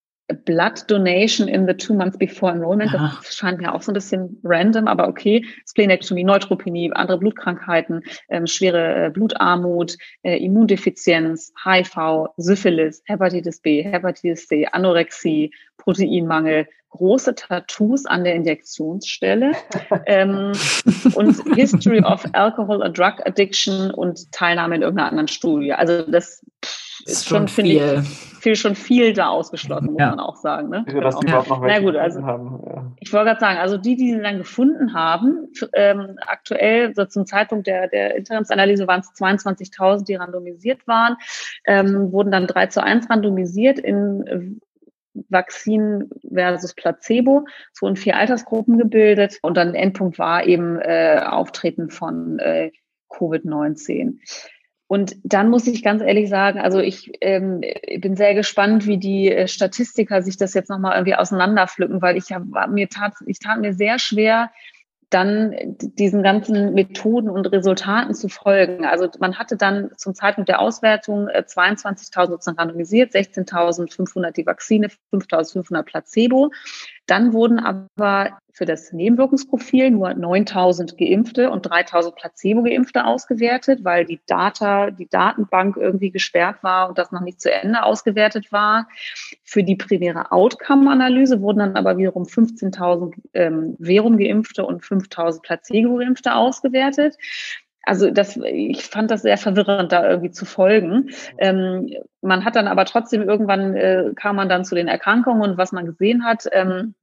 Blood Donation in the two months before enrollment. Das Ach. scheint mir auch so ein bisschen random, aber okay. Splenektomie, Neutropenie, andere Blutkrankheiten, ähm, schwere äh, Blutarmut, äh, Immundefizienz, HIV, Syphilis, Hepatitis B, Hepatitis C, Anorexie, Proteinmangel, große Tattoos an der Injektionsstelle [LAUGHS] ähm, und History of Alcohol or Drug Addiction und Teilnahme in irgendeiner anderen Studie. Also das ist schon, viel. Ich, viel schon viel da ausgeschlossen, muss ja. man auch sagen. Ne? Ja, dass die überhaupt noch welche Na gut, also, haben. Ja. Ich wollte gerade sagen, also die, die sie dann gefunden haben, ähm, aktuell, so zum Zeitpunkt der, der Interimsanalyse waren es 22.000, die randomisiert waren, ähm, wurden dann 3 zu 1 randomisiert in äh, Vakzin versus Placebo, so in vier Altersgruppen gebildet. Und dann Endpunkt war eben äh, Auftreten von äh, Covid-19. Und dann muss ich ganz ehrlich sagen, also ich ähm, bin sehr gespannt, wie die äh, Statistiker sich das jetzt nochmal irgendwie auseinanderpflücken, weil ich hab, mir tat, ich tat mir sehr schwer, dann diesen ganzen Methoden und Resultaten zu folgen. Also man hatte dann zum Zeitpunkt der Auswertung 22.000 äh, sozusagen randomisiert, 16.500 die Vakzine, 5.500 Placebo. Dann wurden aber für das Nebenwirkungsprofil nur 9000 Geimpfte und 3000 Placebo-Geimpfte ausgewertet, weil die Data, die Datenbank irgendwie gesperrt war und das noch nicht zu Ende ausgewertet war. Für die primäre Outcome-Analyse wurden dann aber wiederum 15.000 ähm, Verum-Geimpfte und 5000 Placebo-Geimpfte ausgewertet. Also das, ich fand das sehr verwirrend, da irgendwie zu folgen. Ähm, man hat dann aber trotzdem irgendwann äh, kam man dann zu den Erkrankungen und was man gesehen hat. Ähm,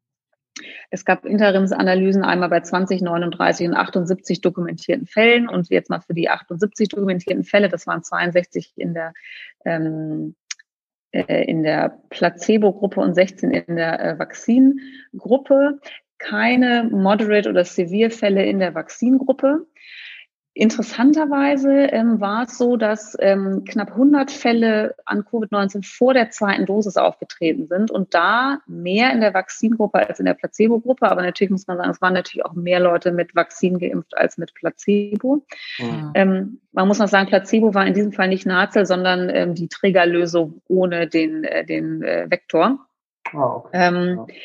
es gab Interimsanalysen einmal bei 20, 39 und 78 dokumentierten Fällen und jetzt mal für die 78 dokumentierten Fälle, das waren 62 in der ähm, äh, in der Placebo-Gruppe und 16 in der äh, Vakzingruppe. Keine Moderate oder Severe Fälle in der Vakzingruppe. Interessanterweise ähm, war es so, dass ähm, knapp 100 Fälle an Covid-19 vor der zweiten Dosis aufgetreten sind und da mehr in der Vakzingruppe als in der Placebo-Gruppe. Aber natürlich muss man sagen, es waren natürlich auch mehr Leute mit Vakzin geimpft als mit Placebo. Mhm. Ähm, man muss noch sagen, Placebo war in diesem Fall nicht Nazel, sondern ähm, die Trägerlösung ohne den, äh, den äh, Vektor. Oh, okay. Ähm, ja.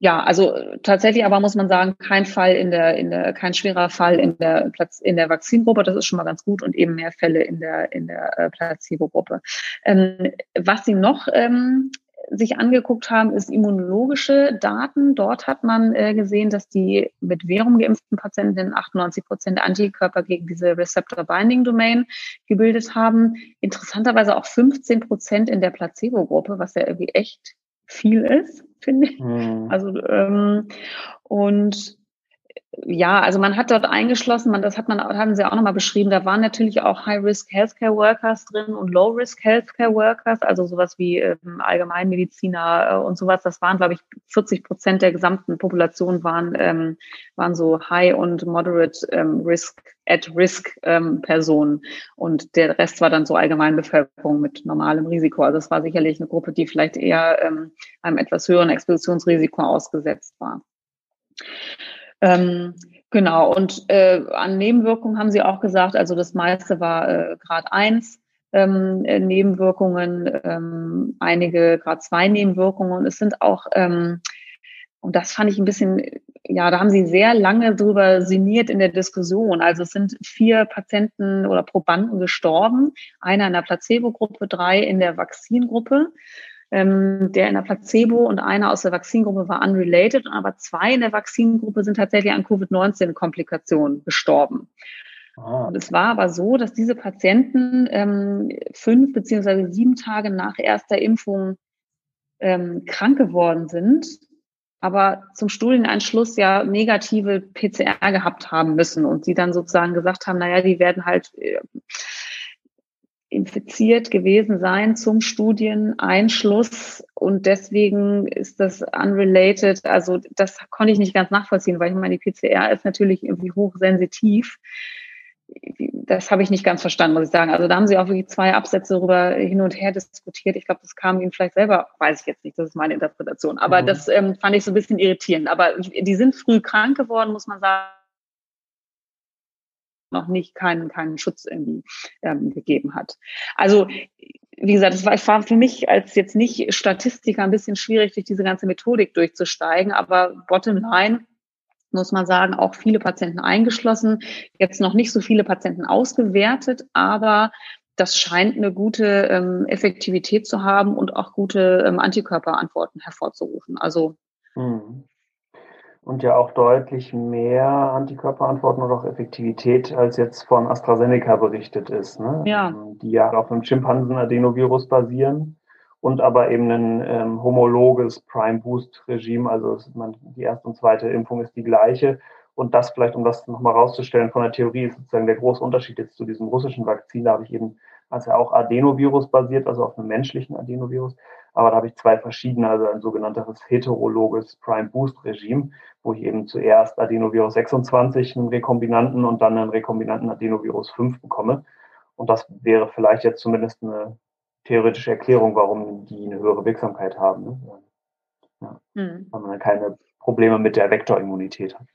Ja, also tatsächlich aber muss man sagen, kein Fall in der, in der, kein schwerer Fall in der Platz, in der Vakzingruppe, das ist schon mal ganz gut und eben mehr Fälle in der, in der äh, Placebo-Gruppe. Ähm, was sie noch ähm, sich angeguckt haben, ist immunologische Daten. Dort hat man äh, gesehen, dass die mit Verum geimpften Patienten 98 Prozent Antikörper gegen diese Receptor Binding Domain gebildet haben. Interessanterweise auch 15 Prozent in der Placebo-Gruppe, was ja irgendwie echt viel ist, finde ich. Mhm. Also ähm, und ja, also man hat dort eingeschlossen, man, das hat man, haben sie auch nochmal beschrieben, da waren natürlich auch High-Risk Healthcare Workers drin und Low-Risk Healthcare Workers, also sowas wie ähm, Allgemeinmediziner äh, und sowas. Das waren, glaube ich, 40 Prozent der gesamten Population waren, ähm, waren so High- und Moderate ähm, ähm, und der Rest war dann so Allgemeinbevölkerung mit normalem Risiko. Also es war sicherlich eine Gruppe, die vielleicht eher ähm, einem etwas höheren Expositionsrisiko ausgesetzt war. Ähm, genau, und äh, an Nebenwirkungen haben Sie auch gesagt, also das meiste war äh, Grad 1 ähm, äh, Nebenwirkungen, ähm, einige Grad 2 Nebenwirkungen. Und es sind auch, ähm, und das fand ich ein bisschen, ja, da haben Sie sehr lange drüber sinniert in der Diskussion. Also es sind vier Patienten oder Probanden gestorben, einer in der Placebo-Gruppe, drei in der Vakzingruppe ähm, der in der Placebo und einer aus der Vakzingruppe war unrelated, aber zwei in der Vakzingruppe sind tatsächlich an Covid-19-Komplikationen gestorben. Ah. Und es war aber so, dass diese Patienten ähm, fünf beziehungsweise sieben Tage nach erster Impfung ähm, krank geworden sind, aber zum Studieneinschluss ja negative PCR gehabt haben müssen und sie dann sozusagen gesagt haben, naja, die werden halt äh, infiziert gewesen sein zum Studieneinschluss und deswegen ist das unrelated. Also das konnte ich nicht ganz nachvollziehen, weil ich meine, die PCR ist natürlich irgendwie hochsensitiv das habe ich nicht ganz verstanden, muss ich sagen. Also da haben sie auch wirklich zwei Absätze darüber hin und her diskutiert. Ich glaube, das kam ihnen vielleicht selber, weiß ich jetzt nicht, das ist meine Interpretation. Aber mhm. das ähm, fand ich so ein bisschen irritierend. Aber die sind früh krank geworden, muss man sagen noch nicht keinen, keinen Schutz irgendwie ähm, gegeben hat. Also wie gesagt, es war, für mich als jetzt nicht Statistiker ein bisschen schwierig, durch diese ganze Methodik durchzusteigen, aber bottom line, muss man sagen, auch viele Patienten eingeschlossen. Jetzt noch nicht so viele Patienten ausgewertet, aber das scheint eine gute ähm, Effektivität zu haben und auch gute ähm, Antikörperantworten hervorzurufen. Also hm. Und ja auch deutlich mehr Antikörperantworten und auch Effektivität, als jetzt von AstraZeneca berichtet ist, ne? ja. Ähm, die ja auf einem Schimpansen-Adenovirus basieren und aber eben ein ähm, homologes Prime-Boost-Regime, also man, die erste und zweite Impfung ist die gleiche. Und das vielleicht, um das nochmal rauszustellen von der Theorie, ist sozusagen der große Unterschied jetzt zu diesem russischen Vakzin. Da habe ich eben, also auch Adenovirus basiert, also auf einem menschlichen Adenovirus. Aber da habe ich zwei verschiedene, also ein sogenanntes heterologes Prime-Boost-Regime, wo ich eben zuerst Adenovirus 26, einen Rekombinanten und dann einen rekombinanten Adenovirus 5 bekomme. Und das wäre vielleicht jetzt zumindest eine theoretische Erklärung, warum die eine höhere Wirksamkeit haben. Ne? Ja. Mhm. Weil man keine Probleme mit der Vektorimmunität hat.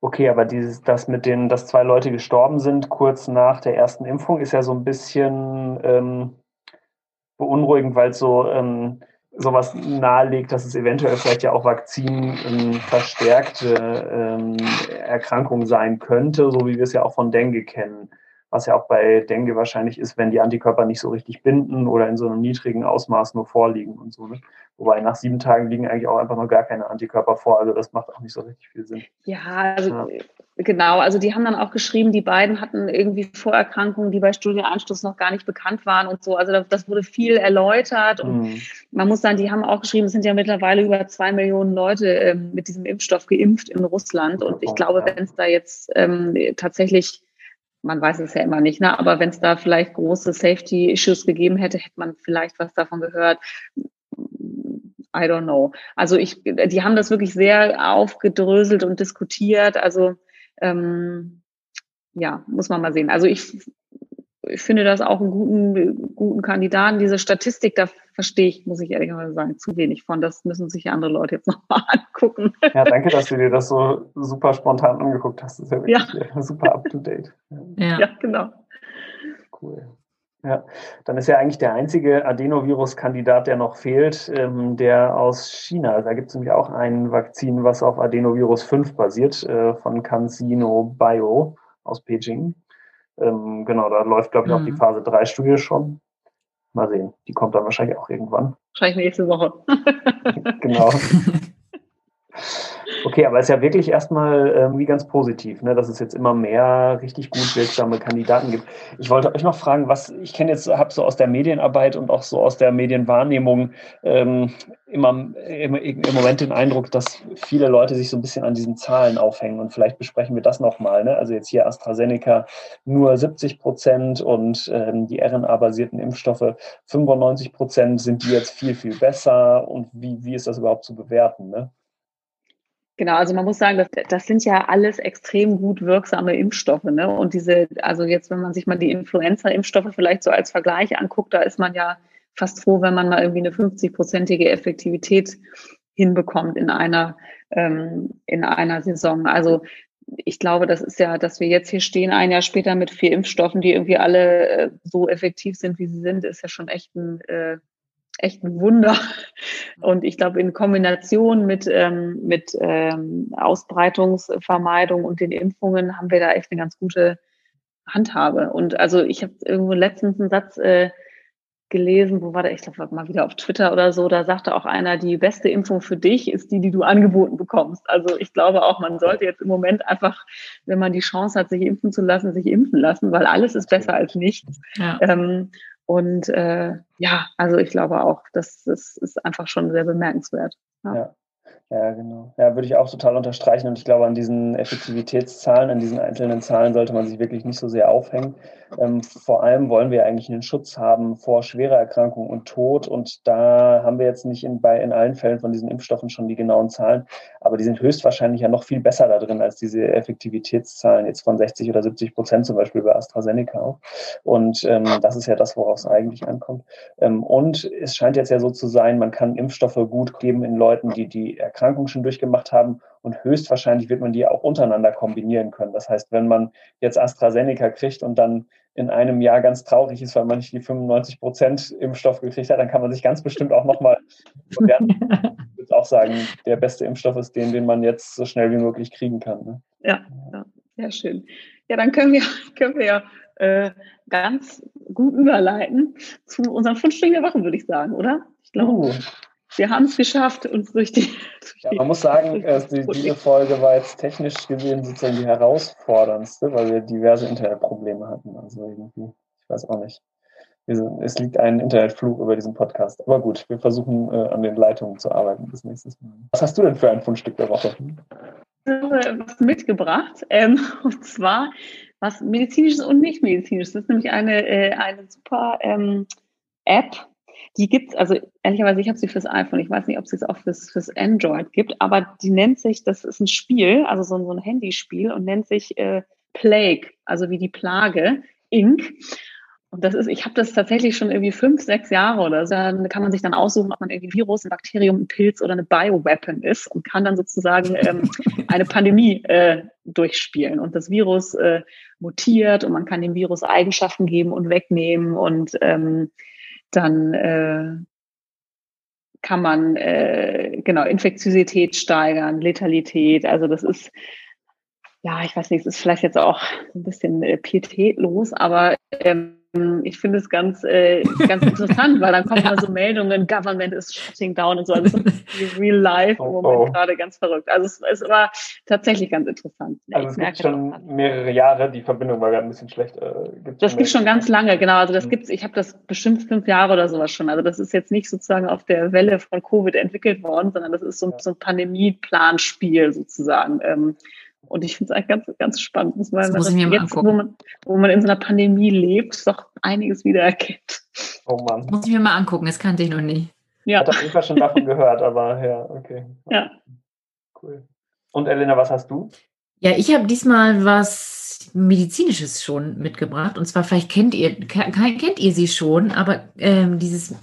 Okay, aber dieses, das mit denen, dass zwei Leute gestorben sind kurz nach der ersten Impfung, ist ja so ein bisschen ähm, beunruhigend, weil es so ähm, sowas nahelegt, dass es eventuell vielleicht ja auch vakzinverstärkte ähm, Erkrankung sein könnte, so wie wir es ja auch von Dengue kennen was ja auch bei Dengue wahrscheinlich ist, wenn die Antikörper nicht so richtig binden oder in so einem niedrigen Ausmaß nur vorliegen und so. Ne? Wobei nach sieben Tagen liegen eigentlich auch einfach noch gar keine Antikörper vor. Also das macht auch nicht so richtig viel Sinn. Ja, also ja. genau. Also die haben dann auch geschrieben, die beiden hatten irgendwie Vorerkrankungen, die bei Studienanschluss noch gar nicht bekannt waren und so. Also das wurde viel erläutert und mhm. man muss sagen, die haben auch geschrieben, es sind ja mittlerweile über zwei Millionen Leute ähm, mit diesem Impfstoff geimpft in Russland. Und ich glaube, wenn es da jetzt ähm, tatsächlich man weiß es ja immer nicht, ne? aber wenn es da vielleicht große Safety-Issues gegeben hätte, hätte man vielleicht was davon gehört. I don't know. Also ich, die haben das wirklich sehr aufgedröselt und diskutiert. Also ähm, ja, muss man mal sehen. Also ich ich finde das auch einen guten, guten Kandidaten. Diese Statistik, da verstehe ich, muss ich ehrlich sagen, zu wenig von. Das müssen sich andere Leute jetzt [LAUGHS] nochmal angucken. Ja, danke, dass du dir das so super spontan angeguckt hast. Das ist ja wirklich ja. super up to date. Ja, ja genau. Cool. Ja, dann ist ja eigentlich der einzige Adenovirus-Kandidat, der noch fehlt, ähm, der aus China. Da gibt es nämlich auch ein Vakzin, was auf Adenovirus 5 basiert, äh, von CanSino Bio aus Beijing. Ähm, genau, da läuft, glaube ich, mhm. auch die mhm. Phase 3 Studie schon. Mal sehen. Die kommt dann wahrscheinlich auch irgendwann. Wahrscheinlich nächste Woche. [LAUGHS] genau. [LAUGHS] Okay, aber es ist ja wirklich erstmal irgendwie ganz positiv, ne, dass es jetzt immer mehr richtig gut wirksame Kandidaten gibt. Ich wollte euch noch fragen, was ich kenne jetzt, habe so aus der Medienarbeit und auch so aus der Medienwahrnehmung ähm, immer im, im Moment den Eindruck, dass viele Leute sich so ein bisschen an diesen Zahlen aufhängen und vielleicht besprechen wir das nochmal. Ne? Also jetzt hier AstraZeneca nur 70 Prozent und ähm, die RNA-basierten Impfstoffe 95 Prozent. Sind die jetzt viel, viel besser und wie, wie ist das überhaupt zu bewerten? Ne? Genau, also man muss sagen, das, das sind ja alles extrem gut wirksame Impfstoffe. Ne? Und diese, also jetzt, wenn man sich mal die Influenza-Impfstoffe vielleicht so als Vergleich anguckt, da ist man ja fast froh, wenn man mal irgendwie eine 50-prozentige Effektivität hinbekommt in einer, ähm, in einer Saison. Also ich glaube, das ist ja, dass wir jetzt hier stehen, ein Jahr später mit vier Impfstoffen, die irgendwie alle äh, so effektiv sind, wie sie sind, ist ja schon echt ein äh, echt ein Wunder. Und ich glaube, in Kombination mit, ähm, mit ähm, Ausbreitungsvermeidung und den Impfungen haben wir da echt eine ganz gute Handhabe. Und also ich habe irgendwo letztens einen Satz äh, gelesen, wo war der, ich glaube mal wieder auf Twitter oder so, da sagte auch einer, die beste Impfung für dich ist die, die du angeboten bekommst. Also ich glaube auch, man sollte jetzt im Moment einfach, wenn man die Chance hat, sich impfen zu lassen, sich impfen lassen, weil alles ist besser als nichts. Ja. Ähm, und äh, ja, also ich glaube auch, das, das ist einfach schon sehr bemerkenswert. Ja. ja. Ja, genau. Ja, würde ich auch total unterstreichen. Und ich glaube, an diesen Effektivitätszahlen, an diesen einzelnen Zahlen sollte man sich wirklich nicht so sehr aufhängen. Ähm, vor allem wollen wir eigentlich einen Schutz haben vor schwerer Erkrankung und Tod. Und da haben wir jetzt nicht in, bei, in allen Fällen von diesen Impfstoffen schon die genauen Zahlen. Aber die sind höchstwahrscheinlich ja noch viel besser da drin als diese Effektivitätszahlen jetzt von 60 oder 70 Prozent zum Beispiel bei AstraZeneca auch. Und ähm, das ist ja das, worauf es eigentlich ankommt. Ähm, und es scheint jetzt ja so zu sein, man kann Impfstoffe gut geben in Leuten, die die Erkrankung Erkrankung schon durchgemacht haben und höchstwahrscheinlich wird man die auch untereinander kombinieren können. Das heißt, wenn man jetzt AstraZeneca kriegt und dann in einem Jahr ganz traurig ist, weil man nicht die 95 Prozent Impfstoff gekriegt hat, dann kann man sich ganz bestimmt auch nochmal [LAUGHS] Ich würde auch sagen, der beste Impfstoff ist den, den man jetzt so schnell wie möglich kriegen kann. Ne? Ja, ja, sehr schön. Ja, dann können wir, [LAUGHS] können wir ja äh, ganz gut überleiten zu unseren fünf Stunden der Woche, würde ich sagen, oder? Ich glaube. Uh wir haben es geschafft, uns durch die. Durch ja, man muss sagen, äh, die, diese Folge war jetzt technisch gesehen sozusagen die herausforderndste, weil wir diverse Internetprobleme hatten. Also irgendwie, ich weiß auch nicht. Es liegt ein Internetflug über diesen Podcast. Aber gut, wir versuchen äh, an den Leitungen zu arbeiten bis nächstes Mal. Was hast du denn für ein Fundstück der Woche? Ich habe was mitgebracht. Ähm, [LAUGHS] und zwar was medizinisches und nicht medizinisches. Das ist nämlich eine, äh, eine super ähm, App, die gibt's, also ehrlicherweise, ich habe sie fürs iPhone, ich weiß nicht, ob sie es auch fürs, fürs Android gibt, aber die nennt sich, das ist ein Spiel, also so, so ein Handyspiel und nennt sich äh, Plague, also wie die Plage, Inc. Und das ist, ich habe das tatsächlich schon irgendwie fünf, sechs Jahre oder so. Dann kann man sich dann aussuchen, ob man irgendwie Virus, ein Bakterium, ein Pilz oder eine Bioweapon ist und kann dann sozusagen ähm, [LAUGHS] eine Pandemie äh, durchspielen. Und das Virus äh, mutiert und man kann dem Virus Eigenschaften geben und wegnehmen und ähm, dann äh, kann man äh, genau Infektiosität steigern, Letalität. Also das ist ja, ich weiß nicht, es ist vielleicht jetzt auch ein bisschen äh, pietätlos, aber ähm, ich finde es ganz, äh, ganz interessant, weil dann kommen [LAUGHS] ja. so Meldungen, Government is shutting down und so. Also [LAUGHS] real life im oh, Moment oh. gerade ganz verrückt. Also es, es war tatsächlich ganz interessant. Also es gibt schon mehrere Jahre, die Verbindung war gerade ein bisschen schlecht. Äh, gibt's das gibt schon ganz lange, genau. Also das mhm. gibt's, ich habe das bestimmt fünf Jahre oder sowas schon. Also das ist jetzt nicht sozusagen auf der Welle von Covid entwickelt worden, sondern das ist so, ja. so ein Pandemie-Planspiel sozusagen. Ähm, und ich finde es eigentlich ganz, ganz spannend, muss man, das mir jetzt, wo man, wo man in so einer Pandemie lebt, doch einiges wiedererkennt. Oh Mann. Das muss ich mir mal angucken, das kannte ich noch nie. Ja. Ich habe auf jeden Fall schon davon [LAUGHS] gehört, aber ja, okay. Ja. Cool. Und Elena, was hast du? Ja, ich habe diesmal was Medizinisches schon mitgebracht. Und zwar, vielleicht kennt ihr, kennt ihr sie schon, aber ähm, dieses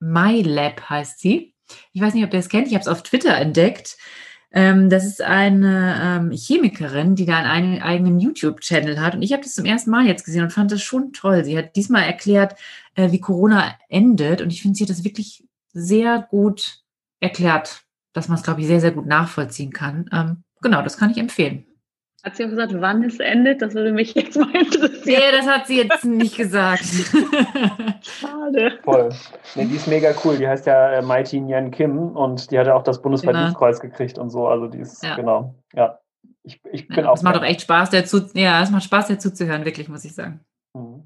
MyLab heißt sie. Ich weiß nicht, ob ihr es kennt. Ich habe es auf Twitter entdeckt. Ähm, das ist eine ähm, Chemikerin, die da einen eigenen YouTube-Channel hat. Und ich habe das zum ersten Mal jetzt gesehen und fand das schon toll. Sie hat diesmal erklärt, äh, wie Corona endet. Und ich finde, sie hat das wirklich sehr gut erklärt, dass man es, glaube ich, sehr, sehr gut nachvollziehen kann. Ähm, genau, das kann ich empfehlen. Hat sie auch gesagt, wann es endet? Das würde mich jetzt mal interessieren. Nee, das hat sie jetzt nicht gesagt. Schade. Voll. Nee, die ist mega cool. Die heißt ja äh, Mighty Nyan Kim und die hat ja auch das Bundesverdienstkreuz genau. gekriegt und so. Also die ist, ja. genau, ja. Ich, ich bin ja, auch. Es macht doch echt Spaß, dazu, ja, es macht Spaß, dazu zu hören, wirklich, muss ich sagen. Mhm.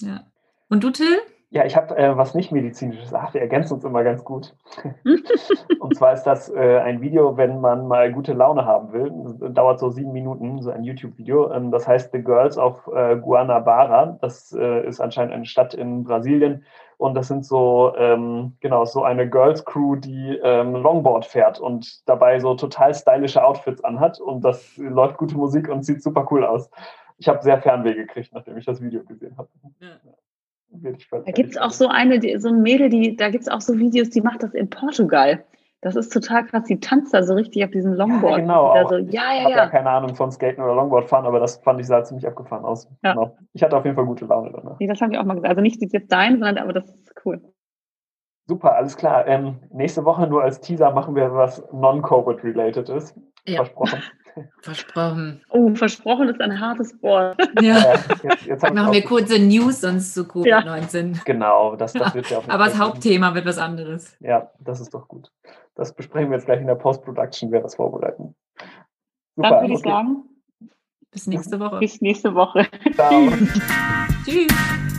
Ja. Und du, Till? Ja, ich habe äh, was nicht medizinisches. Ach, wir ergänzen uns immer ganz gut. [LAUGHS] und zwar ist das äh, ein Video, wenn man mal gute Laune haben will. Das dauert so sieben Minuten, so ein YouTube-Video. Ähm, das heißt The Girls of äh, Guanabara. Das äh, ist anscheinend eine Stadt in Brasilien. Und das sind so, ähm, genau, so eine Girls Crew, die ähm, Longboard fährt und dabei so total stylische Outfits anhat. Und das läuft gute Musik und sieht super cool aus. Ich habe sehr Fernweh gekriegt, nachdem ich das Video gesehen habe. Ja. Da gibt es auch so eine, die, so ein Mädel, die, da gibt es auch so Videos, die macht das in Portugal. Das ist total krass. Die tanzt da so richtig auf diesem Longboard. Ja, genau. So, ja, ja, ich habe ja keine Ahnung von Skaten oder Longboard fahren, aber das fand ich sah ziemlich abgefahren aus. Ja. Genau. Ich hatte auf jeden Fall gute Laune danach. Nee, das habe ich auch mal gesagt. Also nicht jetzt dein, sondern aber das ist cool. Super, alles klar. Ähm, nächste Woche nur als Teaser machen wir was non-Covid-related ist. Ja. Versprochen. [LAUGHS] Versprochen. Oh, versprochen ist ein hartes Wort. Ja. Äh, [LAUGHS] jetzt, jetzt Machen wir kurze News sonst zu Covid-19. Genau, das, das wird ja auch [LAUGHS] Aber das Hauptthema wird was anderes. Ja, das ist doch gut. Das besprechen wir jetzt gleich in der Post-Production, wer das vorbereiten. Dann würde ich okay. sagen, Bis nächste Woche. bis nächste Woche. Ciao. [LAUGHS] Tschüss.